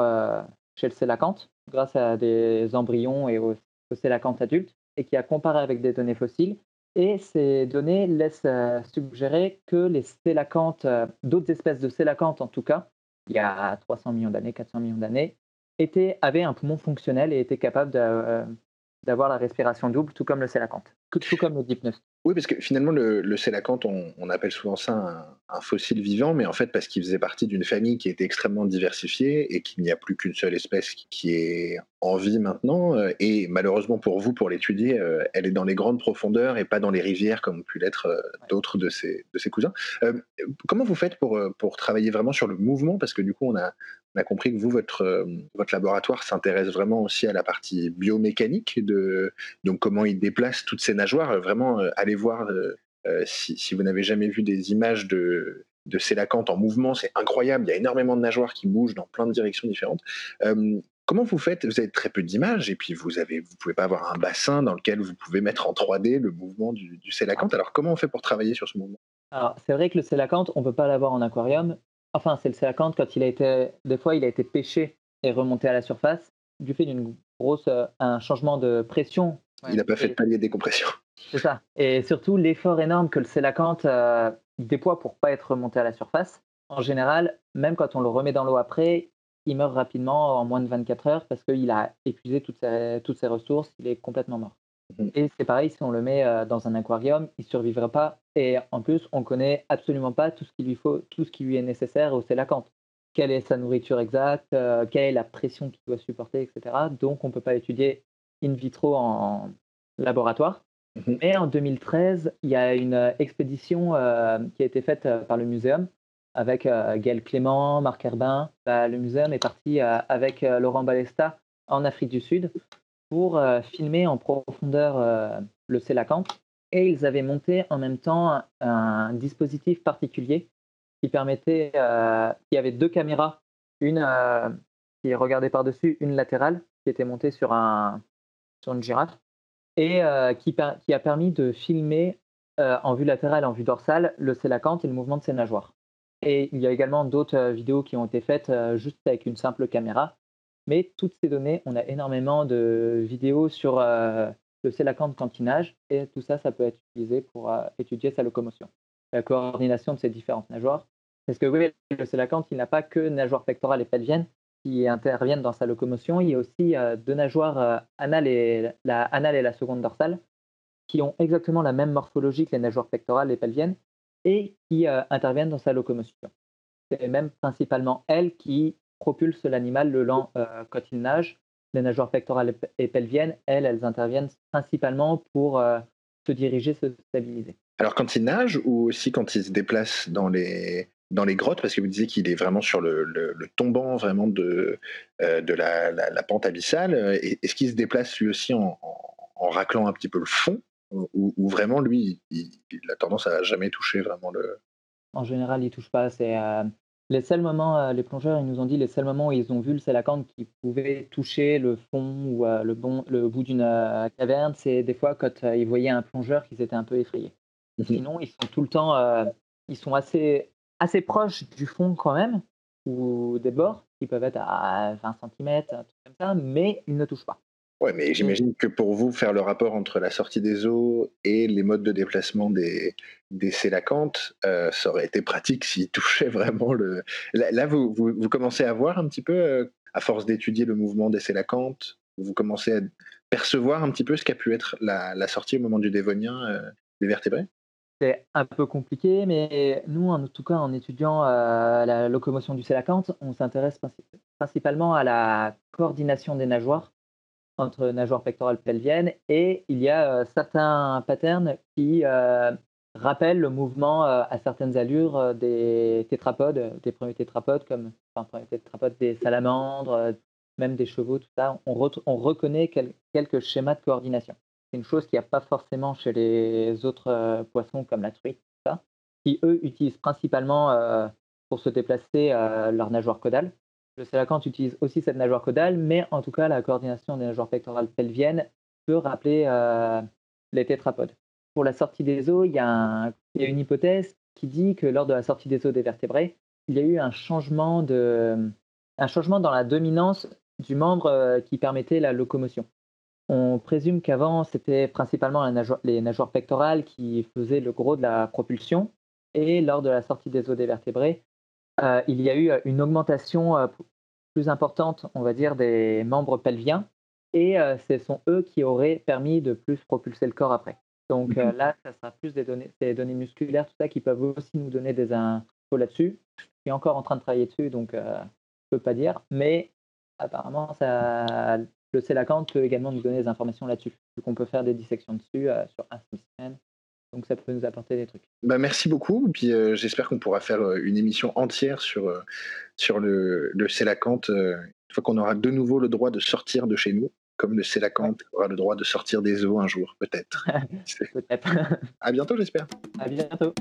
chez le sélacanthe grâce à des embryons et au, au sélacanthe adulte et qui a comparé avec des données fossiles. Et ces données laissent suggérer que les sélacanthes, d'autres espèces de sélacanthes en tout cas, il y a 300 millions d'années, 400 millions d'années, avait un poumon fonctionnel et était capable euh, d'avoir la respiration double, tout comme le sélacanthe, tout comme le dipneus. Oui, parce que finalement, le, le sélacanthe, on, appelle souvent ça un, fossile vivant, mais en fait, parce qu'il faisait partie d'une famille qui était extrêmement diversifiée et qu'il n'y a plus qu'une seule espèce qui est en vie maintenant. Euh, et malheureusement pour vous, pour l'étudier, euh, elle est dans les grandes profondeurs et pas dans les rivières comme ont pu l'être euh, d'autres de ses, de ses cousins. comment vous faites pour, pour travailler vraiment sur le mouvement? Parce que du coup, on a, on a compris que vous, votre, votre laboratoire s'intéresse vraiment aussi à la partie biomécanique, de, donc comment il déplace toutes ces nageoires, vraiment à voir euh, euh, si, vous n'avez jamais vu des images de, de Célacanthe en mouvement, c'est incroyable. Il y a énormément de nageoires qui bougent dans plein de directions différentes. Euh, comment vous faites? Vous avez très peu d'images et puis vous avez, vous pouvez pas avoir un bassin dans lequel vous pouvez mettre en 3D le mouvement du, du. Alors comment on fait pour travailler sur ce mouvement? C'est vrai que le Célacanthe, on peut pas l'avoir en aquarium. Enfin, c'est le Célacanthe quand il a été, des fois, il a été pêché et remonté à la surface du fait d'une grosse, un changement de pression. Il n'a pas fait de palier de décompression. C'est ça. Et surtout, l'effort énorme que le sélacanthe euh, déploie pour pas être remonté à la surface. En général, même quand on le remet dans l'eau après, il meurt rapidement en moins de 24 heures parce qu'il a épuisé toutes ses, toutes ses ressources, il est complètement mort. Mmh. Et c'est pareil, si on le met euh, dans un aquarium, il ne survivra pas. Et en plus, on connaît absolument pas tout ce qu'il lui faut, tout ce qui lui est nécessaire au sélacanthe. Quelle est sa nourriture exacte, euh, quelle est la pression qu'il doit supporter, etc. Donc, on ne peut pas étudier in vitro en laboratoire. Mhm. Mais en 2013, il y a une euh, expédition euh, qui a été faite par le muséum avec Gaël Clément, Marc Herbin. Bah, le muséum est parti avec Laurent Balesta en Afrique du Sud pour filmer en profondeur le Sélacanthe. Et ils avaient monté en même temps un, dispositif particulier qui permettait, il y avait deux caméras, une qui regardait par-dessus, une latérale qui était montée sur, un, sur une girafe et euh, qui, a permis de filmer euh, en vue latérale en vue dorsale le sélacanthe et le mouvement de ses nageoires. Et il y a également d'autres euh, vidéos qui ont été faites juste avec une simple caméra. Mais toutes ces données, on a énormément de vidéos sur le sélacanthe quand il nage, et tout ça, ça peut être utilisé pour étudier sa locomotion, la coordination de ces différentes nageoires. Parce que oui, le sélacanthe, il n'a pas que nageoires pectorales et pelviennes, qui interviennent dans sa locomotion. Il y a aussi euh, deux nageoires euh, anales et la anale et la seconde dorsale qui ont exactement la même morphologie que les nageoires pectorales et pelviennes et qui euh, interviennent dans sa locomotion. C'est même principalement elles qui propulsent l'animal le long quand il nage. Les nageoires pectorales et pelviennes, elles, elles interviennent principalement pour se diriger, se stabiliser. Alors quand il nage ou aussi quand il se déplace dans les, dans les grottes Parce que vous disiez qu'il est vraiment sur le, tombant vraiment de, de la, pente abyssale. Est-ce qu'il se déplace lui aussi en, raclant un petit peu le fond ou, vraiment lui, il, a tendance à jamais toucher vraiment le. En général, il touche pas. C'est les seuls moments, les plongeurs, ils nous ont dit les seuls moments où ils ont vu le sélacanthe qui pouvait toucher le fond ou le, bon, le bout d'une caverne, c'est des fois quand ils voyaient un plongeur qu'ils étaient un peu effrayés. Mmh Sinon, ils sont tout le temps, ils sont assez, assez proches du fond quand même, ou des bords, qui peuvent être à 20 cm, comme ça, mais ils ne touchent pas. Ouais, mais j'imagine que pour vous, faire le rapport entre la sortie des eaux et les modes de déplacement des, des sélacantes, euh, ça aurait été pratique s'ils touchaient vraiment le. Là, vous, vous, commencez à voir un petit peu, euh, à force d'étudier le mouvement des sélacantes, vous commencez à percevoir un petit peu ce qu'a pu être la, la, sortie au moment du dévonien euh, des vertébrés? C'est un peu compliqué, mais nous, en tout cas, en étudiant la locomotion du sélacanthe, on s'intéresse principalement à la coordination des nageoires entre nageoires pectorales pelviennes et il y a euh, certains patterns qui euh, rappellent le mouvement euh, à certaines allures des tétrapodes, des premiers tétrapodes comme enfin, tétrapodes des salamandres, même des chevaux, tout ça. On, on reconnaît quelques schémas de coordination. C'est une chose qu'il n'y a pas forcément chez les autres poissons comme la truite, ça, qui eux utilisent principalement pour se déplacer leur nageoire caudale. Le sélacanthe utilise aussi cette nageoire caudale, mais en tout cas, la coordination des nageoires pectorales pelviennes peut rappeler euh, les tétrapodes. Pour la sortie des eaux, il y, a une hypothèse qui dit que lors de la sortie des eaux des vertébrés, il y a eu un changement, de, un changement dans la dominance du membre euh, qui permettait la locomotion. On présume qu'avant, c'était principalement les nageoires pectorales qui faisaient le gros de la propulsion, et lors de la sortie des eaux des vertébrés, euh, il y a eu une augmentation plus importante, on va dire, des membres pelviens. Et ce sont eux qui auraient permis de plus propulser le corps après. Donc mhm. là, ça sera plus des données, des données musculaires, tout ça, qui peuvent aussi nous donner des infos là-dessus. Je suis encore en train de travailler dessus, donc je ne peux pas dire. Mais apparemment, ça, le Célacanthe peut également nous donner des informations là-dessus. Donc on peut faire des dissections dessus sur un semaine donc ça peut nous apporter des trucs. Bah merci beaucoup. Et puis euh, j'espère qu'on pourra faire euh, une émission entière sur, euh, sur le, le Célacanthe une fois qu'on aura de nouveau le droit de sortir de chez nous, comme le Célacanthe aura le droit de sortir des eaux un jour, peut-être. peut-être. à bientôt, j'espère. À bientôt.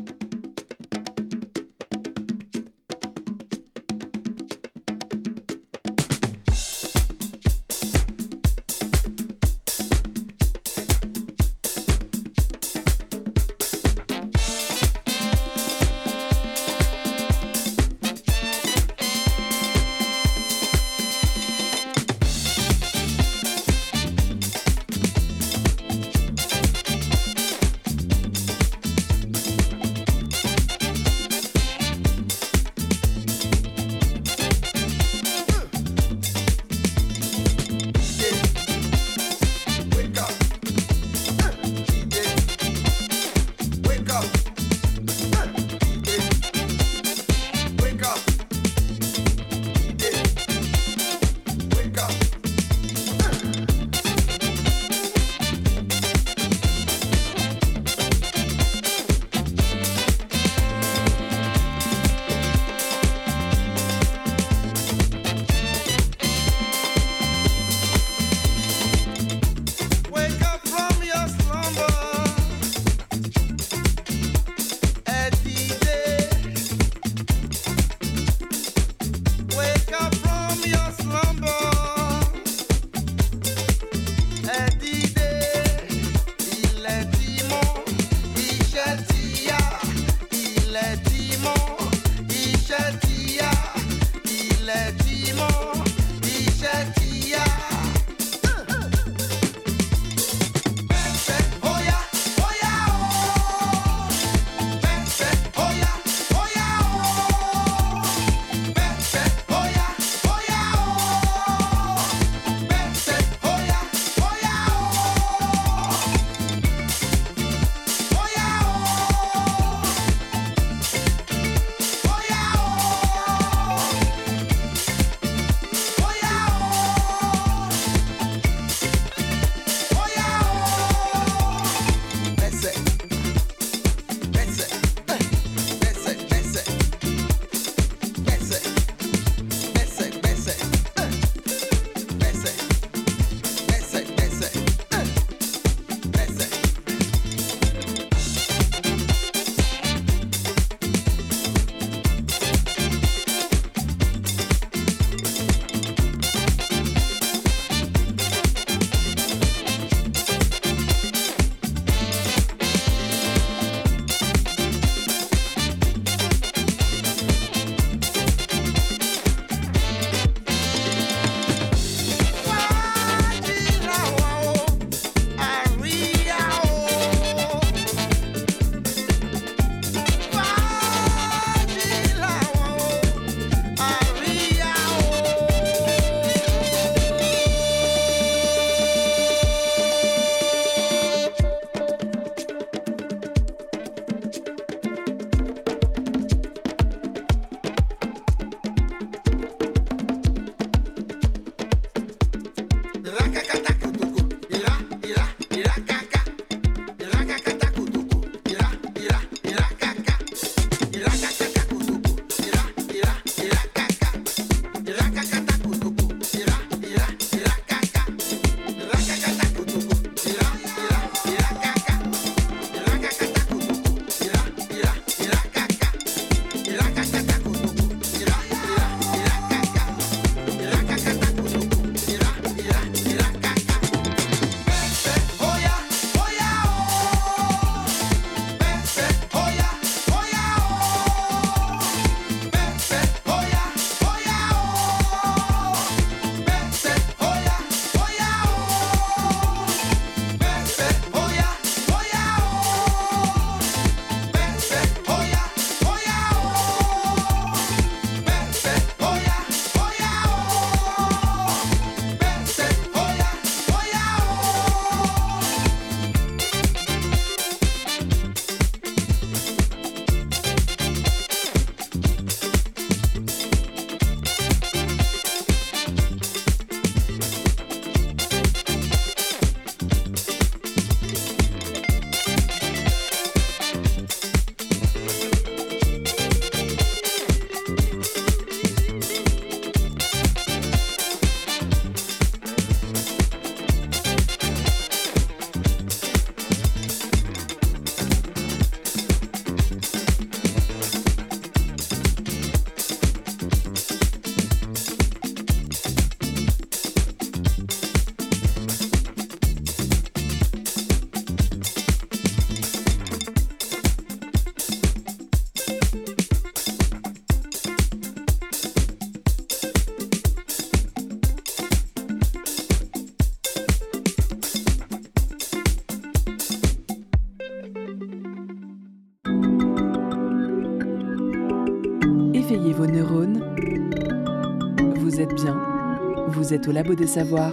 Vous êtes au Labo des Savoirs.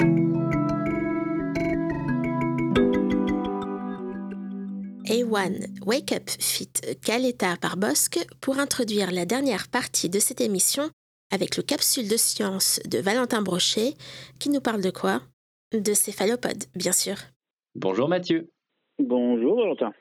A1 Wake Up Fit Caleta Barbosque pour introduire la dernière partie de cette émission avec le capsule de science de Valentin Brochet qui nous parle de quoi? De céphalopodes, bien sûr. Bonjour Mathieu. Bonjour Valentin.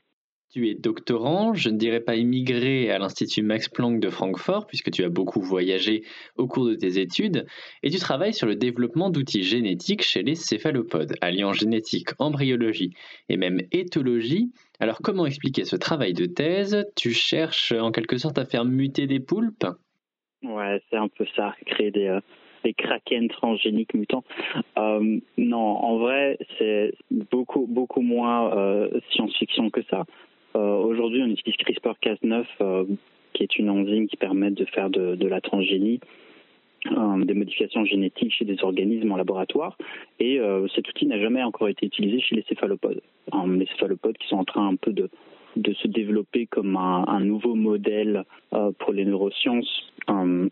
Tu es doctorant, je ne dirais pas immigré à l'Institut Max Planck de Francfort, puisque tu as beaucoup voyagé au cours de tes études, et tu travailles sur le développement d'outils génétiques chez les céphalopodes, alliant génétique, embryologie et même éthologie. Alors comment expliquer ce travail de thèse? Tu cherches en quelque sorte à faire muter des poulpes? Ouais, c'est un peu ça, créer des, euh, des kraken transgéniques mutants. Euh, non, en vrai, c'est beaucoup, beaucoup moins euh, science-fiction que ça. Euh, aujourd'hui, on utilise CRISPR-Cas9, euh, qui est une enzyme qui permet de faire de, la transgénie, euh, des modifications génétiques chez des organismes en laboratoire. Et cet outil n'a jamais encore été utilisé chez les céphalopodes. les céphalopodes qui sont en train un peu de, se développer comme un, nouveau modèle pour les neurosciences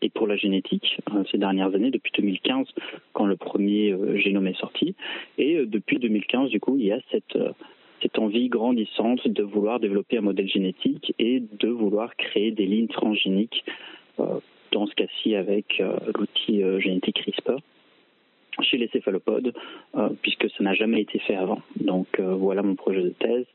et pour la génétique ces dernières années, depuis 2015, quand le premier génome est sorti. Et depuis 2015, du coup, il y a cette cette envie grandissante de vouloir développer un modèle génétique et de vouloir créer des lignes transgéniques, euh, dans ce cas-ci avec euh, l'outil euh, génétique CRISPR chez les céphalopodes, puisque ça n'a jamais été fait avant. Donc voilà mon projet de thèse.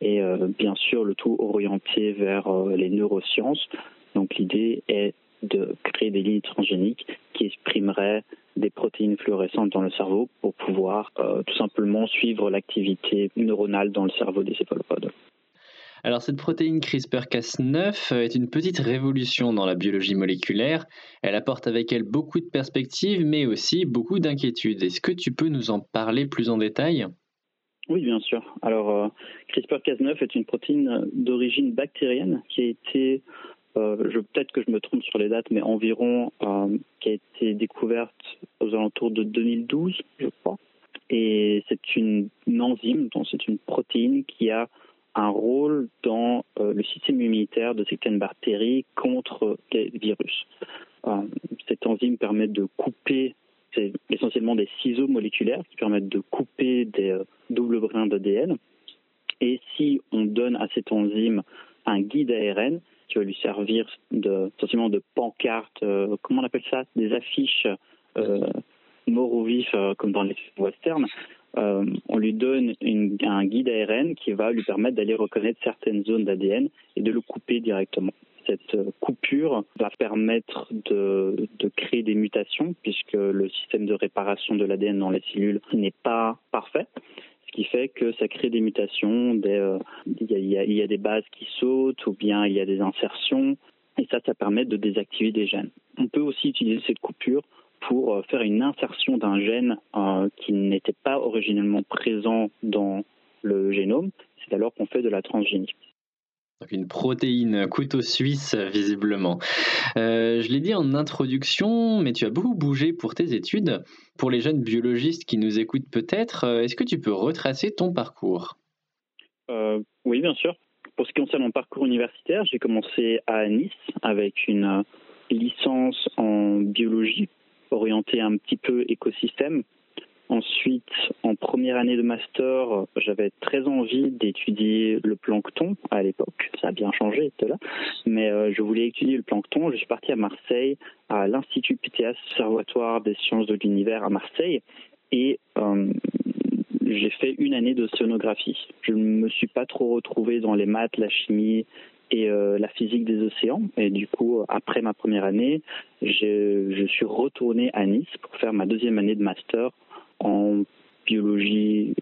Et bien sûr, le tout orienté vers les neurosciences. Donc l'idée est de créer des lignes transgéniques qui exprimeraient des protéines fluorescentes dans le cerveau pour pouvoir euh, tout simplement suivre l'activité neuronale dans le cerveau des céphalopodes. Alors cette protéine CRISPR-Cas9 est une petite révolution dans la biologie moléculaire. Elle apporte avec elle beaucoup de perspectives, mais aussi beaucoup d'inquiétudes. Est-ce que tu peux nous en parler plus en détail? Oui, bien sûr. Alors euh, CRISPR-Cas9 est une protéine d'origine bactérienne qui a été euh, peut-être que je me trompe sur les dates, mais environ, euh, qui a été découverte aux alentours de 2012, je crois. Et c'est une, enzyme, donc c'est une protéine qui a un rôle dans euh, le système immunitaire de certaines bactéries contre les virus. cette enzyme permet de couper, c'est essentiellement des ciseaux moléculaires qui permettent de couper des doubles brins d'ADN. Et si on donne à cette enzyme un guide ARN, qui va lui servir de, essentiellement de pancarte, euh, comment on appelle ça? Des affiches euh, mort ou vif, euh, comme dans les westerns. Euh, on lui donne un guide ARN qui va lui permettre d'aller reconnaître certaines zones d'ADN et de le couper directement. Cette coupure va permettre de, de, créer des mutations puisque le système de réparation de l'ADN dans les cellules n'est pas parfait ce qui fait que ça crée des mutations, euh, il, y a, des bases qui sautent ou bien il y a des insertions, et ça, ça permet de désactiver des gènes. On peut aussi utiliser cette coupure pour euh, faire une insertion d'un gène euh, qui n'était pas originellement présent dans le génome. C'est alors qu'on fait de la transgénie. Donc une protéine couteau suisse, visiblement. Euh, je l'ai dit en introduction, mais tu as beaucoup bougé pour tes études. Pour les jeunes biologistes qui nous écoutent peut-être, euh, est-ce que tu peux retracer ton parcours? Euh, Oui, bien sûr. Pour ce qui concerne mon parcours universitaire, j'ai commencé à Nice avec une licence en biologie orientée un petit peu écosystème Ensuite, en première année de master, j'avais très envie d'étudier le plancton à l'époque. Ça a bien changé là. Mais euh, je voulais étudier le plancton. Je suis parti à Marseille, à l'Institut PTS, Observatoire des sciences de l'univers à Marseille. Et euh, j'ai fait une année de sonographie. Je ne me suis pas trop retrouvé dans les maths, la chimie et euh, la physique des océans. Et du coup, après ma première année, je, je suis retourné à Nice pour faire ma deuxième année de master en biologie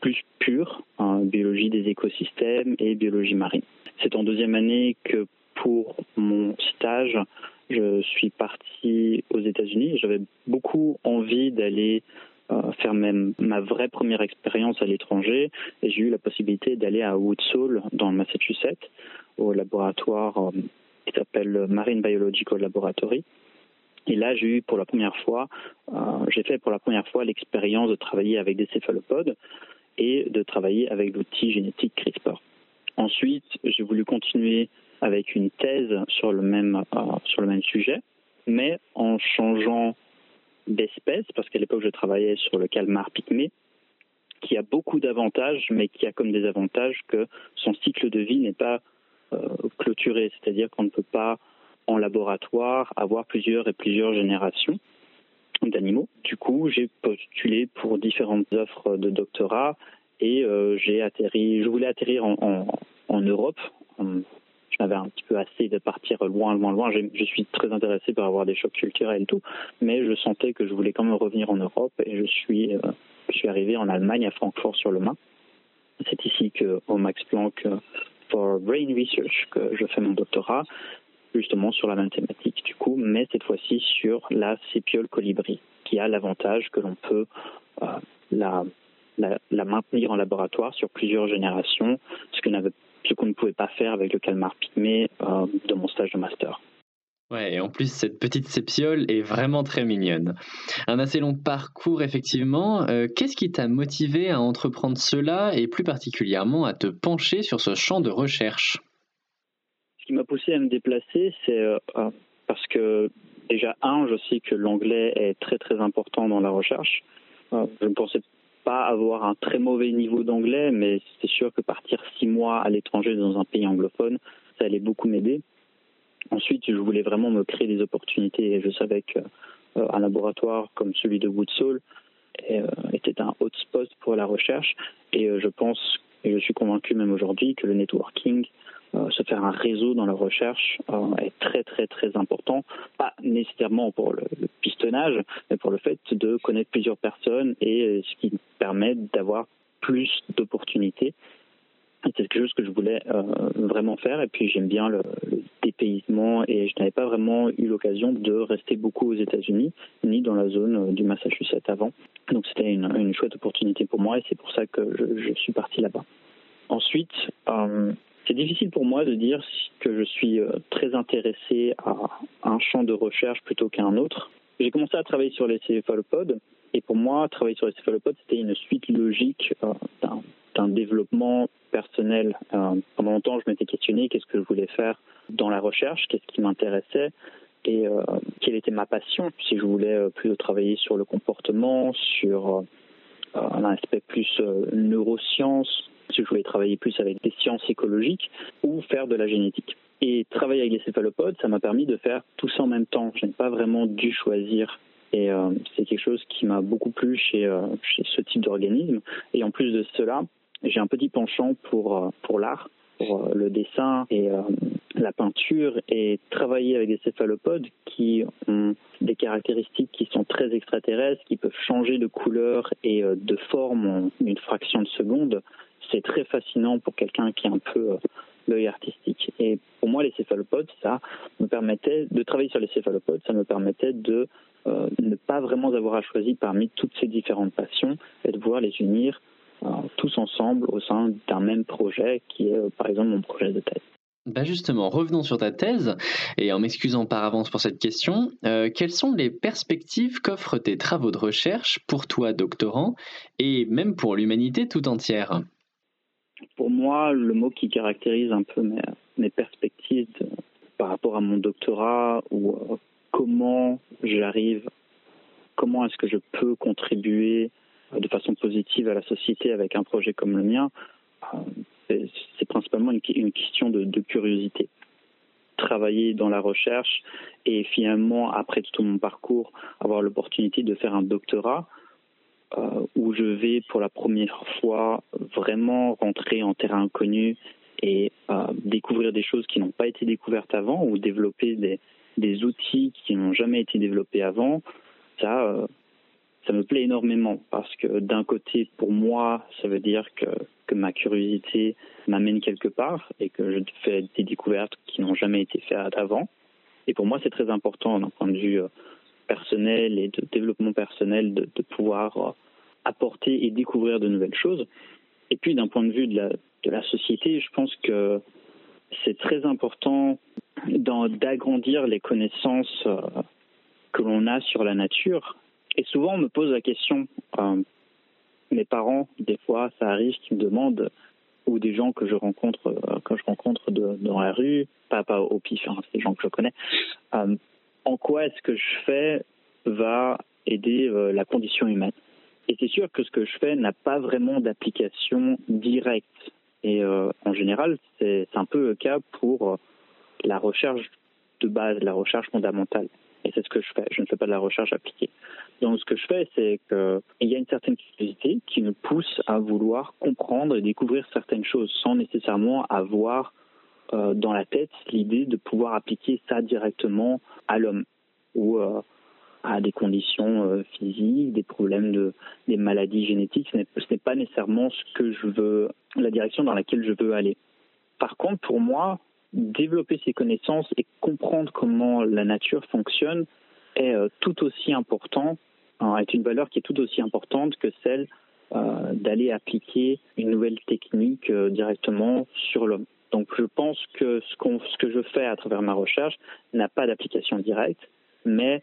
plus pure, biologie des écosystèmes et biologie marine. C'est en deuxième année que pour mon stage, je suis parti aux États-Unis. J'avais beaucoup envie d'aller euh, faire même ma vraie première expérience à l'étranger et j'ai eu la possibilité d'aller à Woodsall dans le Massachusetts au laboratoire euh, qui s'appelle Marine Biological Laboratory et là, j'ai eu pour la première fois, euh, j'ai fait pour la première fois l'expérience de travailler avec des céphalopodes et de travailler avec l'outil génétique CRISPR. Ensuite, j'ai voulu continuer avec une thèse sur le même, euh, sur le même sujet, mais en changeant d'espèce, parce qu'à l'époque, je travaillais sur le calmar pygmée, qui a beaucoup d'avantages, mais qui a comme désavantage que son cycle de vie n'est pas euh, clôturé, c'est-à-dire qu'on ne peut pas en laboratoire avoir plusieurs et plusieurs générations d'animaux. Du coup, j'ai postulé pour différentes offres de doctorat et euh, j'ai atterri. Je voulais atterrir en, en, Europe. Je m'avais un petit peu assez de partir loin, loin, loin. Je suis très intéressé par avoir des chocs culturels et tout, mais je sentais que je voulais quand même revenir en Europe et je suis, euh, je suis arrivé en Allemagne à Francfort sur le Main. C'est ici que au Max Planck for Brain Research que je fais mon doctorat justement sur la même thématique du coup, mais cette fois-ci sur la sépiole colibri, qui a l'avantage que l'on peut euh, la, maintenir en laboratoire sur plusieurs générations, ce qu'on ne pouvait pas faire avec le calmar pygmée euh, de mon stage de master. Ouais, et en plus, cette petite sépiole est vraiment très mignonne. Un assez long parcours, effectivement. Euh, qu'est-ce qui t'a motivé à entreprendre cela et plus particulièrement à te pencher sur ce champ de recherche? Ce qui m'a poussé à me déplacer, c'est euh, euh, parce que déjà, un, je sais que l'anglais est très très important dans la recherche. Euh, je ne pensais pas avoir un très mauvais niveau d'anglais, mais c'est sûr que partir six mois à l'étranger dans un pays anglophone, ça allait beaucoup m'aider. Ensuite, je voulais vraiment me créer des opportunités et je savais qu'un laboratoire comme celui de Woodsole était un hotspot pour la recherche et je pense et je suis convaincu même aujourd'hui que le networking euh, se faire un réseau dans la recherche euh, est très très très important, pas nécessairement pour le, pistonnage, mais pour le fait de connaître plusieurs personnes et euh, ce qui permet d'avoir plus d'opportunités. C'est quelque chose que je voulais vraiment faire et puis j'aime bien le, dépaysement et je n'avais pas vraiment eu l'occasion de rester beaucoup aux États-Unis ni dans la zone du Massachusetts avant. Donc c'était une, chouette opportunité pour moi et c'est pour ça que je, suis parti là-bas. Ensuite, c'est difficile pour moi de dire que je suis euh, très intéressé à un champ de recherche plutôt qu'à un autre. J'ai commencé à travailler sur les céphalopodes et pour moi, travailler sur les céphalopodes, c'était une suite logique euh, d'un développement personnel. Euh, pendant longtemps, je m'étais questionné qu'est-ce que je voulais faire dans la recherche, qu'est-ce qui m'intéressait et quelle était ma passion. Si je voulais plutôt travailler sur le comportement, sur un aspect plus neurosciences, si je voulais travailler plus avec des sciences écologiques ou faire de la génétique. Et travailler avec les céphalopodes, ça m'a permis de faire tout ça en même temps. Je n'ai pas vraiment dû choisir. Et euh, c'est quelque chose qui m'a beaucoup plu chez, euh, chez ce type d'organisme. Et en plus de cela, j'ai un petit penchant pour, euh, pour l'art, pour le dessin et la peinture et travailler avec des céphalopodes qui ont des caractéristiques qui sont très extraterrestres, qui peuvent changer de couleur et de forme en une fraction de seconde c'est très fascinant pour quelqu'un qui a un peu euh, l'œil artistique. Et pour moi, les céphalopodes, ça me permettait de travailler sur les céphalopodes, ça me permettait de euh, ne pas vraiment avoir à choisir parmi toutes ces différentes passions et de pouvoir les unir euh, tous ensemble au sein d'un même projet qui est, par exemple, mon projet de thèse. Bah justement, revenons sur ta thèse, et en m'excusant par avance pour cette question, quelles sont les perspectives qu'offrent tes travaux de recherche pour toi, doctorant, et même pour l'humanité tout entière? Pour moi, le mot qui caractérise un peu mes, perspectives par rapport à mon doctorat ou euh, comment j'arrive, comment est-ce que je peux contribuer euh, de façon positive à la société avec un projet comme le mien, euh, c'est principalement une, question de, de, curiosité. Travailler dans la recherche et finalement, après tout mon parcours, avoir l'opportunité de faire un doctorat, euh, où je vais pour la première fois vraiment rentrer en terrain inconnu et euh, découvrir des choses qui n'ont pas été découvertes avant ou développer des, outils qui n'ont jamais été développés avant, ça, euh, ça me plaît énormément parce que d'un côté, pour moi, ça veut dire que, que ma curiosité m'amène quelque part et que je fais des découvertes qui n'ont jamais été faites avant. Et pour moi, c'est très important d'un point de vue personnel et de développement personnel de, pouvoir euh, apporter et découvrir de nouvelles choses. Et puis d'un point de vue de la, société, je pense que c'est très important d'agrandir les connaissances euh, que l'on a sur la nature. Et souvent, on me pose la question, euh, mes parents, des fois, ça arrive, qui me demandent ou des gens que je rencontre quand je rencontre dans la rue, pas, pas au pif, hein, c'est des gens que je connais, en quoi est-ce que je fais va aider euh, la condition humaine. Et c'est sûr que ce que je fais n'a pas vraiment d'application directe. Et en général, c'est un peu le cas pour la recherche de base, la recherche fondamentale. Et c'est ce que je fais. Je ne fais pas de la recherche appliquée. Donc ce que je fais, c'est qu'il y a une certaine curiosité qui nous pousse à vouloir comprendre et découvrir certaines choses sans nécessairement avoir euh, dans la tête l'idée de pouvoir appliquer ça directement à l'homme ou euh, à des conditions euh, physiques, des problèmes de des maladies génétiques. Ce n'est pas nécessairement ce que je veux, la direction dans laquelle je veux aller. Par contre, pour moi, développer ses connaissances et comprendre comment la nature fonctionne est euh, tout aussi important, hein, est une valeur qui est tout aussi importante que celle d'aller appliquer une nouvelle technique directement sur l'homme. Donc je pense que ce, que je fais à travers ma recherche n'a pas d'application directe, mais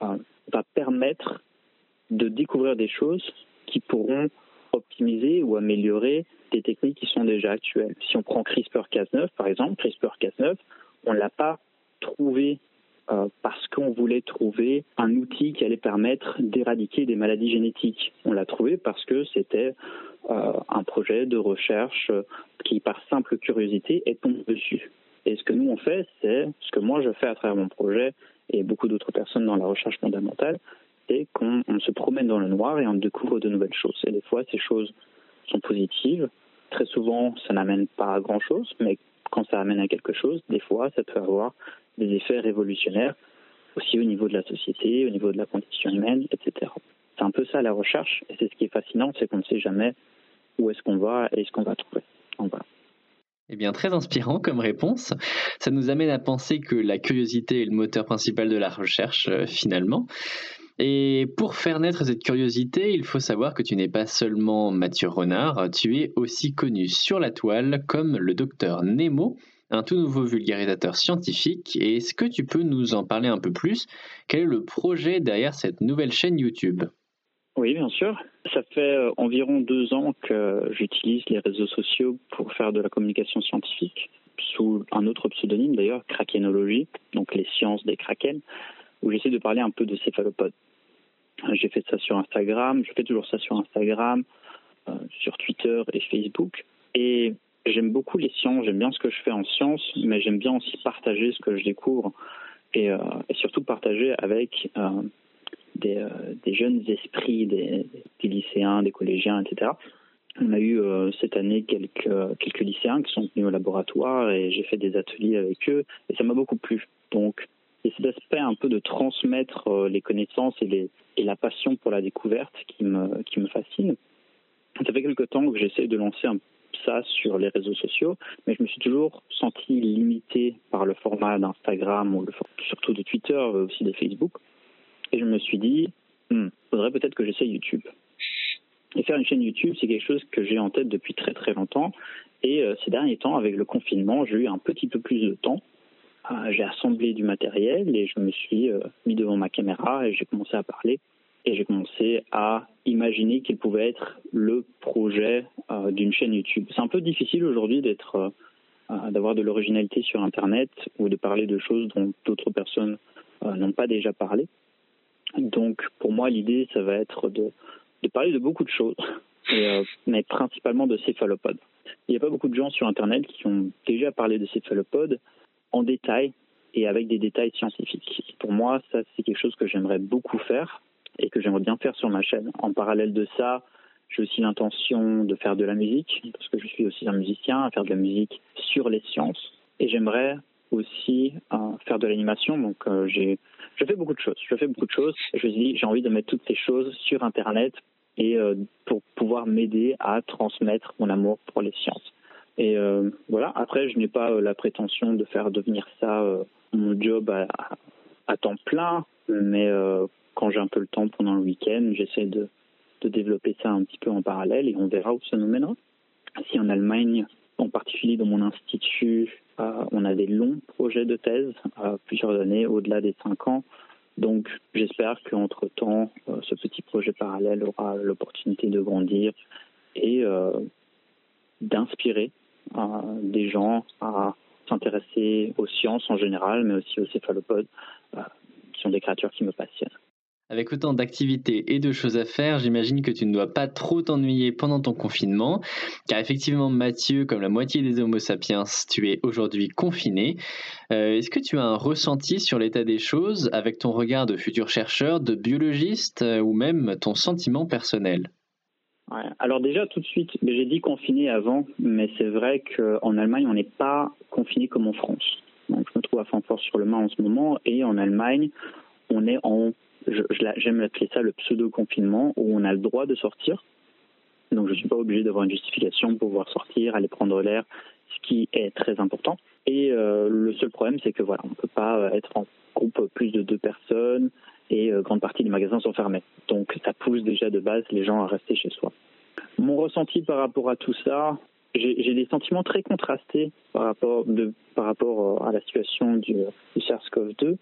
va permettre de découvrir des choses qui pourront optimiser ou améliorer des techniques qui sont déjà actuelles. Si on prend CRISPR-Cas9, par exemple, CRISPR-Cas9, on ne l'a pas trouvé euh, parce qu'on voulait trouver un outil qui allait permettre d'éradiquer des maladies génétiques. On l'a trouvé parce que c'était euh, un projet de recherche qui, par simple curiosité, est tombé dessus. Et ce que nous on fait, c'est ce que moi je fais à travers mon projet et beaucoup d'autres personnes dans la recherche fondamentale, c'est qu'on se promène dans le noir et on découvre de nouvelles choses. Et des fois, ces choses sont positives. Très souvent, ça n'amène pas à grand-chose, mais quand ça amène à quelque chose, des fois, ça peut avoir des effets révolutionnaires, aussi au niveau de la société, au niveau de la condition humaine, etc. C'est un peu ça la recherche, et c'est ce qui est fascinant, c'est qu'on ne sait jamais où est-ce qu'on va et ce qu'on va trouver. Donc, voilà. Eh bien, très inspirant comme réponse. Ça nous amène à penser que la curiosité est le moteur principal de la recherche, euh, finalement. Et pour faire naître cette curiosité, il faut savoir que tu n'es pas seulement Mathieu Renard, tu es aussi connu sur la toile comme le docteur Nemo, un tout nouveau vulgarisateur scientifique. Et est-ce que tu peux nous en parler un peu plus? Quel est le projet derrière cette nouvelle chaîne YouTube? Oui, bien sûr. Ça fait euh, environ deux ans que j'utilise les réseaux sociaux pour faire de la communication scientifique, sous un autre pseudonyme d'ailleurs, Krakenologie, donc les sciences des kraken, où j'essaie de parler un peu de céphalopodes. J'ai fait ça sur Instagram, je fais toujours ça sur Instagram, euh, sur Twitter et Facebook. Et j'aime beaucoup les sciences, j'aime bien ce que je fais en sciences, mais j'aime bien aussi partager ce que je découvre et, euh, surtout partager avec euh, des, jeunes esprits, des, lycéens, des collégiens, etc. On a eu cette année quelques, quelques lycéens qui sont venus au laboratoire et j'ai fait des ateliers avec eux et ça m'a beaucoup plu. Donc et cet aspect un peu de transmettre euh, les connaissances et la passion pour la découverte qui me, qui me fascine. Ça fait quelque temps que j'essaie de lancer un, ça sur les réseaux sociaux, mais je me suis toujours senti limité par le format d'Instagram ou surtout de Twitter, euh, aussi de Facebook. Et je me suis dit, il hmm, faudrait peut-être que j'essaie YouTube. Et faire une chaîne YouTube, c'est quelque chose que j'ai en tête depuis très très longtemps. Et euh, ces derniers temps, avec le confinement, j'ai eu un petit peu plus de temps ah, j'ai assemblé du matériel et je me suis euh, mis devant ma caméra et j'ai commencé à parler et j'ai commencé à imaginer qu'il pouvait être le projet euh, d'une chaîne YouTube. C'est un peu difficile aujourd'hui d'être euh, d'avoir de l'originalité sur internet ou de parler de choses dont d'autres personnes n'ont pas déjà parlé. Donc pour moi l'idée ça va être de parler de beaucoup de choses, mais principalement de céphalopodes. Il n'y a pas beaucoup de gens sur internet qui ont déjà parlé de céphalopodes en détail et avec des détails scientifiques. Pour moi, ça, c'est quelque chose que j'aimerais beaucoup faire et que j'aimerais bien faire sur ma chaîne. En parallèle de ça, j'ai aussi l'intention de faire de la musique, parce que je suis aussi un musicien, à faire de la musique sur les sciences. Et j'aimerais aussi euh, faire de l'animation. Donc, euh, j'ai, je fais beaucoup de choses. Je fais beaucoup de choses. je me dis, j'ai envie de mettre toutes ces choses sur Internet et euh, pour pouvoir m'aider à transmettre mon amour pour les sciences. Et voilà, après, je n'ai pas la prétention de faire devenir ça mon job à, temps plein, mais quand j'ai un peu le temps pendant le week-end, j'essaie de, développer ça un petit peu en parallèle et on verra où ça nous mènera. Si en Allemagne, en particulier dans mon institut, on a des longs projets de thèse, plusieurs années, au-delà des cinq ans. Donc j'espère qu'entre-temps, ce petit projet parallèle aura l'opportunité de grandir et d'inspirer des gens à s'intéresser aux sciences en général, mais aussi aux céphalopodes, qui sont des créatures qui me passionnent. Avec autant d'activités et de choses à faire, j'imagine que tu ne dois pas trop t'ennuyer pendant ton confinement, car effectivement, Mathieu, comme la moitié des Homo sapiens, tu es aujourd'hui confiné. Euh, est-ce que tu as un ressenti sur l'état des choses avec ton regard de futur chercheur, de biologiste, euh, ou même ton sentiment personnel? Alors déjà, tout de suite, j'ai dit confiné avant, mais c'est vrai qu'en Allemagne, on n'est pas confiné comme en France. Donc, je me trouve à Francfort sur le Main en ce moment, et en Allemagne, on est en j'aime appeler ça le pseudo-confinement, où on a le droit de sortir. Donc je ne suis pas obligé d'avoir une justification pour pouvoir sortir, aller prendre l'air, ce qui est très important. Et euh, le seul problème, c'est que voilà, on ne peut pas être en groupe plus de deux personnes et euh, grande partie des magasins sont fermés. Donc ça pousse déjà de base les gens à rester chez soi. Mon ressenti par rapport à tout ça, j'ai des sentiments très contrastés par rapport, de, par rapport à la situation du, du SARS-CoV-2.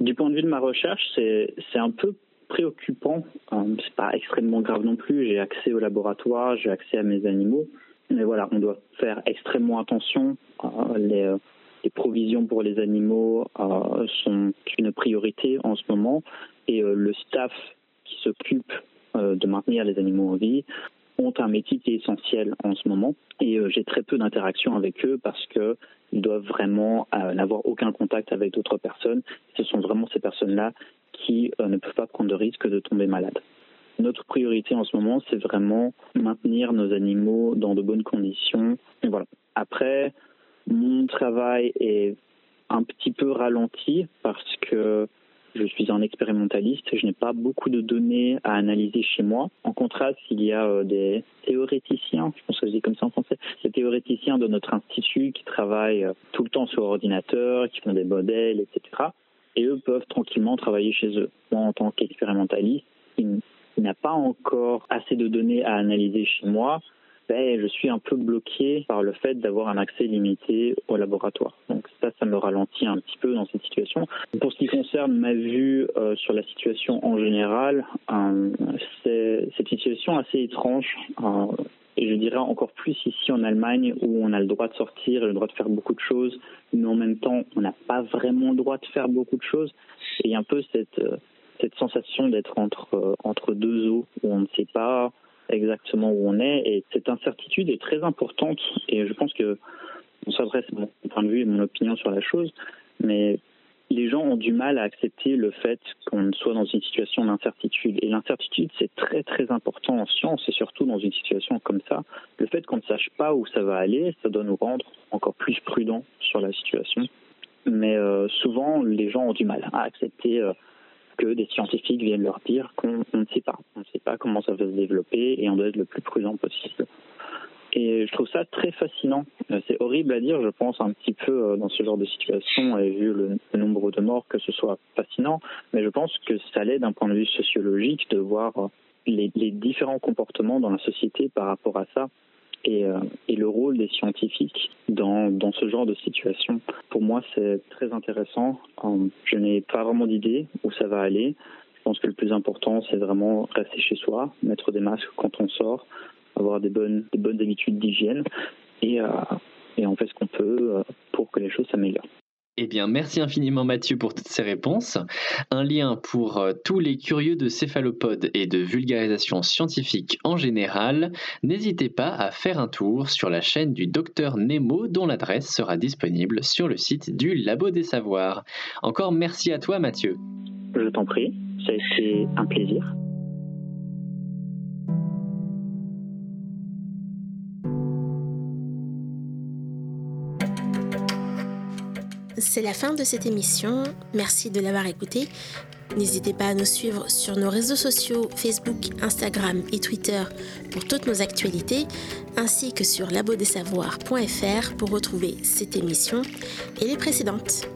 Du point de vue de ma recherche, c'est un peu préoccupant. Euh, c'est pas extrêmement grave non plus. J'ai accès au laboratoire, j'ai accès à mes animaux. Mais voilà, on doit faire extrêmement attention. Euh, les, euh, les, provisions pour les animaux sont une priorité en ce moment. Et le staff qui s'occupe de maintenir les animaux en vie ont un métier qui est essentiel en ce moment. Et j'ai très peu d'interactions avec eux parce que ils doivent vraiment euh, n'avoir aucun contact avec d'autres personnes. Ce sont vraiment ces personnes-là qui euh, ne peuvent pas prendre de risque de tomber malades. Notre priorité en ce moment, c'est vraiment maintenir nos animaux dans de bonnes conditions. Et voilà. Après, mon travail est un petit peu ralenti parce que je suis un expérimentaliste, je n'ai pas beaucoup de données à analyser chez moi. En contraste, il y a euh, des théoréticiens, je pense que je dis comme ça en français, des théoréticiens de notre institut qui travaillent euh, tout le temps sur ordinateur, qui font des modèles, etc. Et eux peuvent tranquillement travailler chez eux. Moi, en tant qu'expérimentaliste, il n'y a pas encore assez de données à analyser chez moi je suis un peu bloqué par le fait d'avoir un accès limité au laboratoire. Donc ça, ça me ralentit un petit peu dans cette situation. Pour ce qui concerne ma vue euh, sur la situation en général, euh, c'est une situation assez étrange. Euh, et je dirais encore plus ici en Allemagne où on a le droit de sortir le droit de faire beaucoup de choses, mais en même temps on n'a pas vraiment le droit de faire beaucoup de choses. Et il y a un peu cette, cette sensation d'être entre deux eaux où on ne sait pas exactement où on est. Et cette incertitude est très importante. Et je pense que on s'adresse mon point de vue et mon opinion sur la chose, mais les gens ont du mal à accepter le fait qu'on soit dans une situation d'incertitude. Et l'incertitude, c'est très très important en science, et surtout dans une situation comme ça. Le fait qu'on ne sache pas où ça va aller, ça doit nous rendre encore plus prudents sur la situation. Mais euh, souvent, les gens ont du mal à accepter euh, que des scientifiques viennent leur dire qu'on ne sait pas. On ne sait pas comment ça va se développer et on doit être le plus prudent possible. Et je trouve ça très fascinant. Euh, c'est horrible à dire, je pense, un petit peu euh, dans ce genre de situation, et vu le, nombre de morts, que ce soit fascinant, mais je pense que ça l'est d'un point de vue sociologique de voir les, les différents comportements dans la société par rapport à ça et, euh, et, le rôle des scientifiques dans, dans ce genre de situation. Pour moi, c'est très intéressant. Euh, je n'ai pas vraiment d'idée où ça va aller. Je pense que le plus important, c'est vraiment rester chez soi, mettre des masques quand on sort, avoir des bonnes, des bonnes habitudes d'hygiène et, euh, et on fait ce qu'on peut pour que les choses s'améliorent. Eh bien, merci infiniment Mathieu pour toutes ces réponses. Un lien pour euh, tous les curieux de céphalopodes et de vulgarisation scientifique en général. N'hésitez pas à faire un tour sur la chaîne du docteur Nemo dont l'adresse sera disponible sur le site du Labo des Savoirs. Encore merci à toi Mathieu. Je t'en prie, été un plaisir. C'est la fin de cette émission. Merci de l'avoir écoutée. N'hésitez pas à nous suivre sur nos réseaux sociaux Facebook, Instagram et Twitter pour toutes nos actualités, ainsi que sur labodesavoirs.fr pour retrouver cette émission et les précédentes.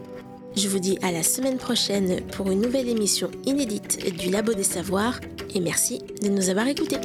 Je vous dis à la semaine prochaine pour une nouvelle émission inédite du Labo des Savoirs et merci de nous avoir écoutés.